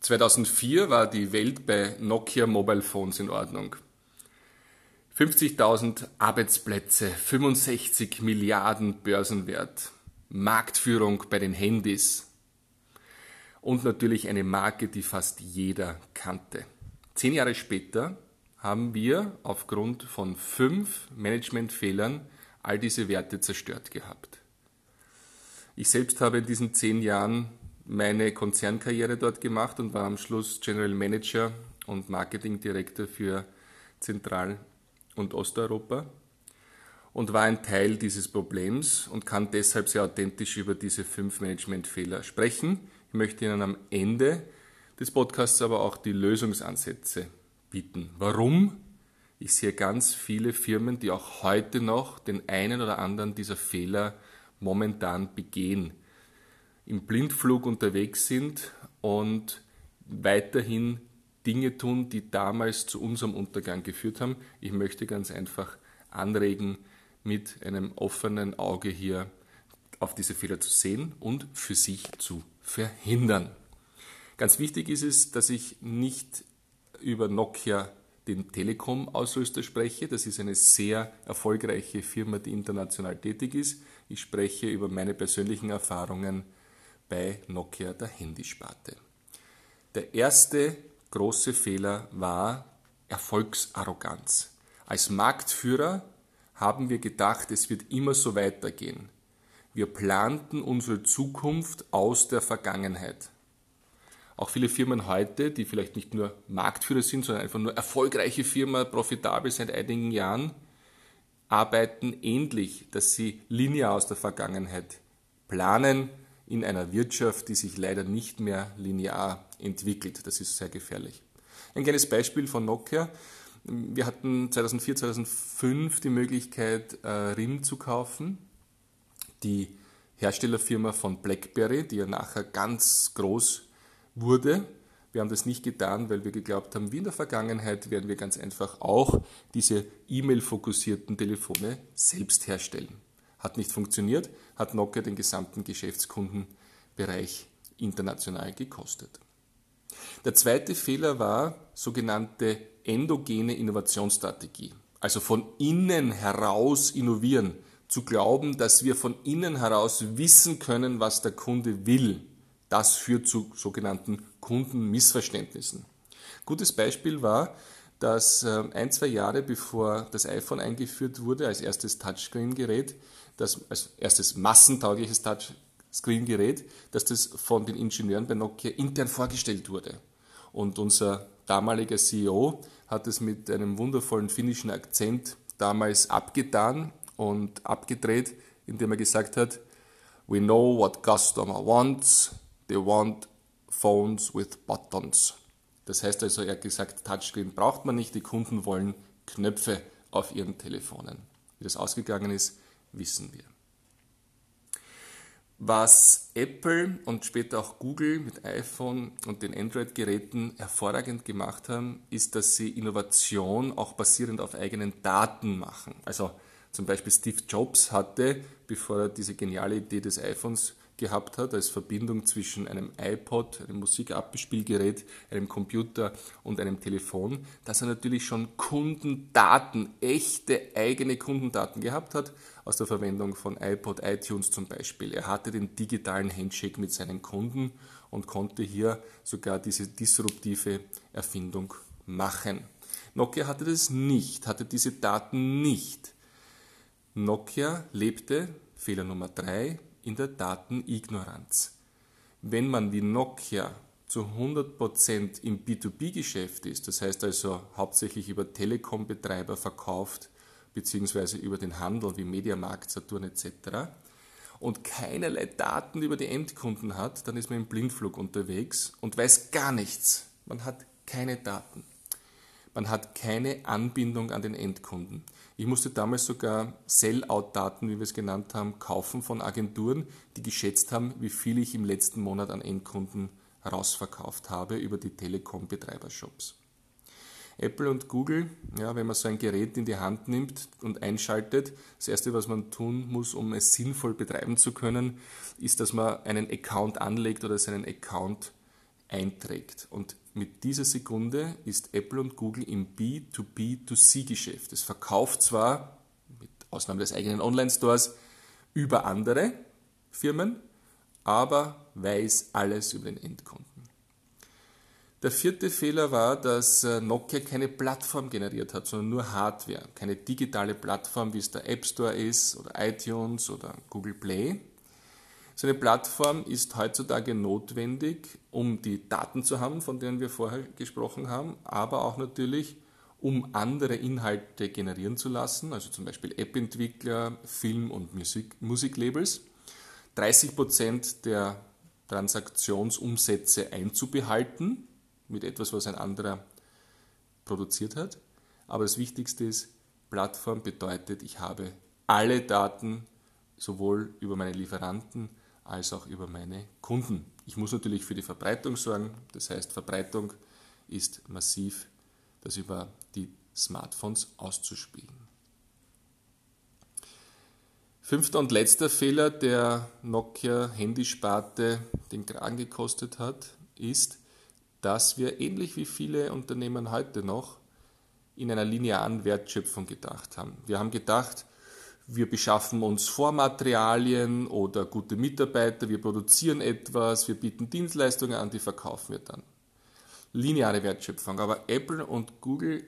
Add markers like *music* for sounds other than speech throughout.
2004 war die Welt bei Nokia Mobile Phones in Ordnung. 50.000 Arbeitsplätze, 65 Milliarden Börsenwert, Marktführung bei den Handys und natürlich eine Marke, die fast jeder kannte. Zehn Jahre später haben wir aufgrund von fünf Managementfehlern all diese Werte zerstört gehabt. Ich selbst habe in diesen zehn Jahren meine Konzernkarriere dort gemacht und war am Schluss General Manager und Marketing Director für Zentral- und Osteuropa und war ein Teil dieses Problems und kann deshalb sehr authentisch über diese fünf Managementfehler sprechen. Ich möchte Ihnen am Ende des Podcasts aber auch die Lösungsansätze bieten. Warum? Ich sehe ganz viele Firmen, die auch heute noch den einen oder anderen dieser Fehler momentan begehen im Blindflug unterwegs sind und weiterhin Dinge tun, die damals zu unserem Untergang geführt haben. Ich möchte ganz einfach anregen, mit einem offenen Auge hier auf diese Fehler zu sehen und für sich zu verhindern. Ganz wichtig ist es, dass ich nicht über Nokia den Telekom-Ausrüster spreche. Das ist eine sehr erfolgreiche Firma, die international tätig ist. Ich spreche über meine persönlichen Erfahrungen bei Nokia der Handysparte. Der erste große Fehler war Erfolgsarroganz. Als Marktführer haben wir gedacht, es wird immer so weitergehen. Wir planten unsere Zukunft aus der Vergangenheit. Auch viele Firmen heute, die vielleicht nicht nur Marktführer sind, sondern einfach nur erfolgreiche Firmen, profitabel seit einigen Jahren, arbeiten ähnlich, dass sie linear aus der Vergangenheit planen, in einer Wirtschaft, die sich leider nicht mehr linear entwickelt. Das ist sehr gefährlich. Ein kleines Beispiel von Nokia. Wir hatten 2004, 2005 die Möglichkeit, äh, RIM zu kaufen, die Herstellerfirma von BlackBerry, die ja nachher ganz groß wurde. Wir haben das nicht getan, weil wir geglaubt haben, wie in der Vergangenheit werden wir ganz einfach auch diese E-Mail-fokussierten Telefone selbst herstellen. Hat nicht funktioniert, hat Nokia den gesamten Geschäftskundenbereich international gekostet. Der zweite Fehler war sogenannte endogene Innovationsstrategie, also von innen heraus innovieren, zu glauben, dass wir von innen heraus wissen können, was der Kunde will. Das führt zu sogenannten Kundenmissverständnissen. Gutes Beispiel war, dass äh, ein, zwei Jahre bevor das iPhone eingeführt wurde als erstes Touchscreen-Gerät, das als erstes massentaugliches Touchscreen-Gerät, dass das von den Ingenieuren bei Nokia intern vorgestellt wurde. Und unser damaliger CEO hat es mit einem wundervollen finnischen Akzent damals abgetan und abgedreht, indem er gesagt hat, We know what customer wants, they want phones with buttons. Das heißt also, er hat gesagt, Touchscreen braucht man nicht, die Kunden wollen Knöpfe auf ihren Telefonen. Wie das ausgegangen ist, wissen wir. Was Apple und später auch Google mit iPhone und den Android-Geräten hervorragend gemacht haben, ist, dass sie Innovation auch basierend auf eigenen Daten machen. Also zum Beispiel Steve Jobs hatte, bevor er diese geniale Idee des iPhones gehabt hat, als Verbindung zwischen einem iPod, einem Musikabspielgerät, einem Computer und einem Telefon, dass er natürlich schon Kundendaten, echte eigene Kundendaten gehabt hat, aus der Verwendung von iPod, iTunes zum Beispiel. Er hatte den digitalen Handshake mit seinen Kunden und konnte hier sogar diese disruptive Erfindung machen. Nokia hatte das nicht, hatte diese Daten nicht. Nokia lebte, Fehler Nummer drei, in der Datenignoranz. Wenn man wie Nokia zu 100% im B2B-Geschäft ist, das heißt also hauptsächlich über Telekom-Betreiber verkauft, beziehungsweise über den Handel wie Mediamarkt, Saturn etc., und keinerlei Daten über die Endkunden hat, dann ist man im Blindflug unterwegs und weiß gar nichts. Man hat keine Daten. Man hat keine Anbindung an den Endkunden. Ich musste damals sogar Sell-out-Daten, wie wir es genannt haben, kaufen von Agenturen, die geschätzt haben, wie viel ich im letzten Monat an Endkunden rausverkauft habe über die Telekom-Betreibershops. Apple und Google, ja, wenn man so ein Gerät in die Hand nimmt und einschaltet, das erste, was man tun muss, um es sinnvoll betreiben zu können, ist, dass man einen Account anlegt oder seinen Account einträgt. Und mit dieser Sekunde ist Apple und Google im B2B2C-Geschäft. Es verkauft zwar, mit Ausnahme des eigenen Online-Stores, über andere Firmen, aber weiß alles über den Endkunden. Der vierte Fehler war, dass äh, Nokia keine Plattform generiert hat, sondern nur Hardware. Keine digitale Plattform, wie es der App Store ist oder iTunes oder Google Play. So eine Plattform ist heutzutage notwendig, um die Daten zu haben, von denen wir vorher gesprochen haben, aber auch natürlich, um andere Inhalte generieren zu lassen, also zum Beispiel App-Entwickler, Film- und Musik Musiklabels. 30 Prozent der Transaktionsumsätze einzubehalten, mit etwas, was ein anderer produziert hat. Aber das Wichtigste ist, Plattform bedeutet, ich habe alle Daten sowohl über meine Lieferanten als auch über meine Kunden. Ich muss natürlich für die Verbreitung sorgen. Das heißt, Verbreitung ist massiv, das über die Smartphones auszuspielen. Fünfter und letzter Fehler, der Nokia Handysparte den Kragen gekostet hat, ist, dass wir ähnlich wie viele Unternehmen heute noch in einer linearen Wertschöpfung gedacht haben. Wir haben gedacht, wir beschaffen uns Vormaterialien oder gute Mitarbeiter, wir produzieren etwas, wir bieten Dienstleistungen an, die verkaufen wir dann. Lineare Wertschöpfung. Aber Apple und Google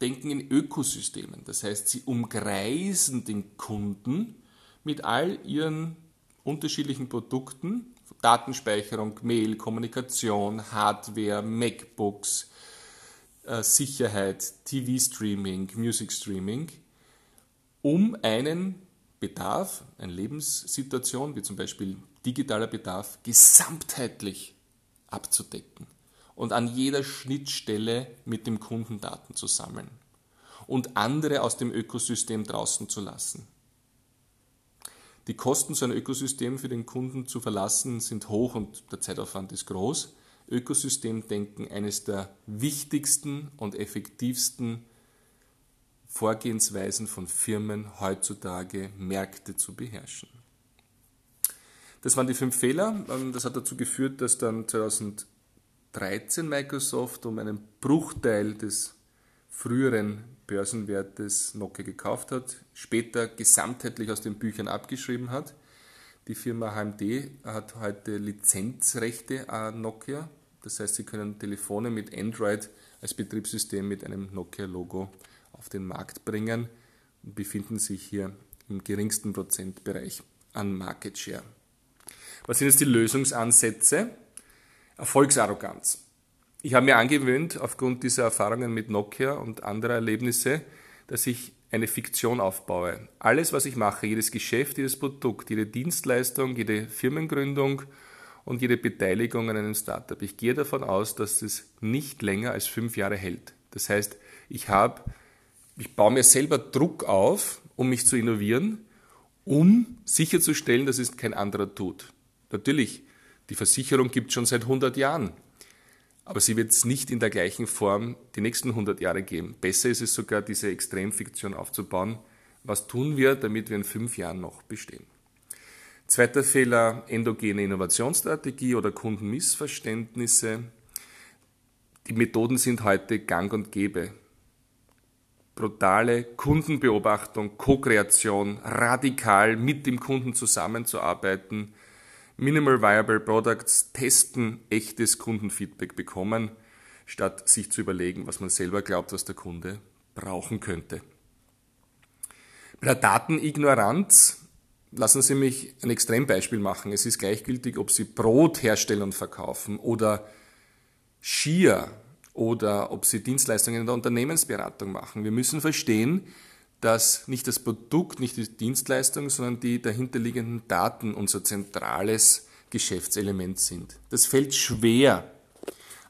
denken in Ökosystemen. Das heißt, sie umkreisen den Kunden mit all ihren unterschiedlichen Produkten Datenspeicherung, Mail, Kommunikation, Hardware, MacBooks, äh, Sicherheit, TV-Streaming, Music-Streaming, um einen Bedarf, eine Lebenssituation, wie zum Beispiel digitaler Bedarf, gesamtheitlich abzudecken und an jeder Schnittstelle mit dem Kunden Daten zu sammeln und andere aus dem Ökosystem draußen zu lassen. Die Kosten, so ein Ökosystem für den Kunden zu verlassen, sind hoch und der Zeitaufwand ist groß. Ökosystemdenken eines der wichtigsten und effektivsten Vorgehensweisen von Firmen heutzutage, Märkte zu beherrschen. Das waren die fünf Fehler. Ähm, das hat dazu geführt, dass dann 2013 Microsoft um einen Bruchteil des früheren Börsenwertes Nokia gekauft hat, später gesamtheitlich aus den Büchern abgeschrieben hat. Die Firma HMD hat heute Lizenzrechte an Nokia. Das heißt, sie können Telefone mit Android als Betriebssystem mit einem Nokia-Logo auf den Markt bringen und befinden sich hier im geringsten Prozentbereich an Market Share. Was sind jetzt die Lösungsansätze? Erfolgsarroganz. Ich habe mir angewöhnt, aufgrund dieser Erfahrungen mit Nokia und anderer Erlebnisse, dass ich eine Fiktion aufbaue. Alles, was ich mache, jedes Geschäft, jedes Produkt, jede Dienstleistung, jede Firmengründung und jede Beteiligung an einem Startup. Ich gehe davon aus, dass es nicht länger als fünf Jahre hält. Das heißt, ich habe, ich baue mir selber Druck auf, um mich zu innovieren, um sicherzustellen, dass es kein anderer tut. Natürlich, die Versicherung gibt es schon seit 100 Jahren aber sie wird es nicht in der gleichen Form die nächsten 100 Jahre geben. Besser ist es sogar, diese Extremfiktion aufzubauen. Was tun wir, damit wir in fünf Jahren noch bestehen? Zweiter Fehler, endogene Innovationsstrategie oder Kundenmissverständnisse. Die Methoden sind heute gang und gäbe. Brutale Kundenbeobachtung, Co-Kreation, radikal mit dem Kunden zusammenzuarbeiten, Minimal Viable Products testen, echtes Kundenfeedback bekommen, statt sich zu überlegen, was man selber glaubt, was der Kunde brauchen könnte. Bei der Datenignoranz lassen Sie mich ein Extrembeispiel machen. Es ist gleichgültig, ob Sie Brot herstellen und verkaufen oder Skier oder ob Sie Dienstleistungen in der Unternehmensberatung machen. Wir müssen verstehen, dass nicht das Produkt, nicht die Dienstleistung, sondern die dahinterliegenden Daten unser zentrales Geschäftselement sind. Das fällt schwer,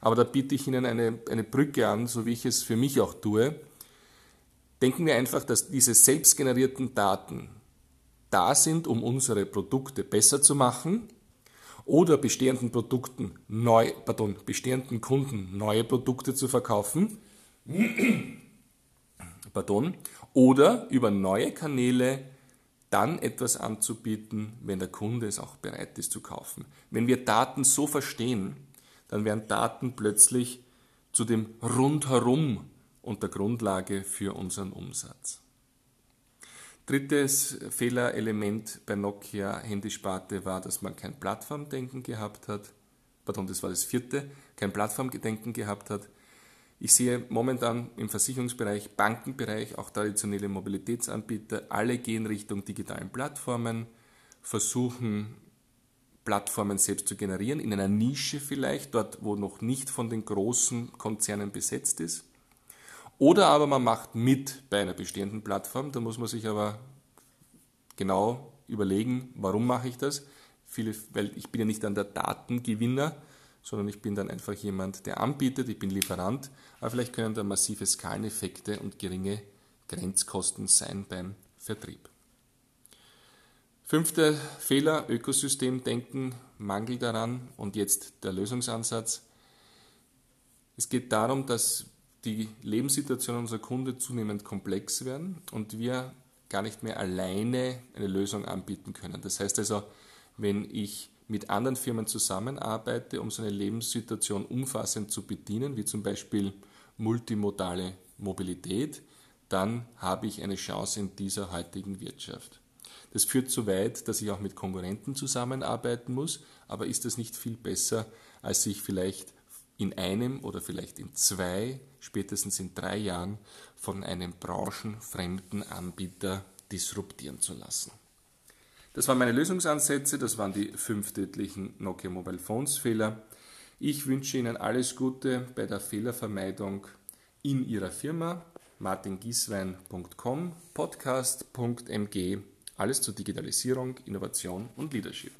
aber da biete ich Ihnen eine, eine Brücke an, so wie ich es für mich auch tue. Denken wir einfach, dass diese selbstgenerierten Daten da sind, um unsere Produkte besser zu machen oder bestehenden Produkten neu, pardon, bestehenden Kunden neue Produkte zu verkaufen. *clears throat* pardon, oder über neue Kanäle dann etwas anzubieten, wenn der Kunde es auch bereit ist zu kaufen. Wenn wir Daten so verstehen, dann werden Daten plötzlich zu dem Rundherum und der Grundlage für unseren Umsatz. Drittes Fehlerelement bei Nokia Handysparte war, dass man kein Plattformdenken gehabt hat. Pardon, das war das vierte, kein Plattformdenken gehabt hat. Ich sehe momentan im Versicherungsbereich, Bankenbereich, auch traditionelle Mobilitätsanbieter, alle gehen Richtung digitalen Plattformen, versuchen Plattformen selbst zu generieren, in einer Nische vielleicht, dort wo noch nicht von den großen Konzernen besetzt ist. Oder aber man macht mit bei einer bestehenden Plattform, da muss man sich aber genau überlegen, warum mache ich das? Viele, weil ich bin ja nicht dann der Datengewinner, sondern ich bin dann einfach jemand, der anbietet, ich bin Lieferant, aber vielleicht können da massive Skaleneffekte und geringe Grenzkosten sein beim Vertrieb. Fünfter Fehler, Ökosystemdenken, Mangel daran und jetzt der Lösungsansatz. Es geht darum, dass die Lebenssituationen unserer Kunden zunehmend komplex werden und wir gar nicht mehr alleine eine Lösung anbieten können. Das heißt also, wenn ich mit anderen Firmen zusammenarbeite, um so eine Lebenssituation umfassend zu bedienen, wie zum Beispiel multimodale Mobilität, dann habe ich eine Chance in dieser heutigen Wirtschaft. Das führt so weit, dass ich auch mit Konkurrenten zusammenarbeiten muss, aber ist das nicht viel besser, als sich vielleicht in einem oder vielleicht in zwei, spätestens in drei Jahren von einem branchenfremden Anbieter disruptieren zu lassen? Das waren meine Lösungsansätze, das waren die fünf tödlichen Nokia Mobile Phones Fehler. Ich wünsche Ihnen alles Gute bei der Fehlervermeidung in Ihrer Firma. martingieswein.com, podcast.mg alles zur Digitalisierung, Innovation und Leadership.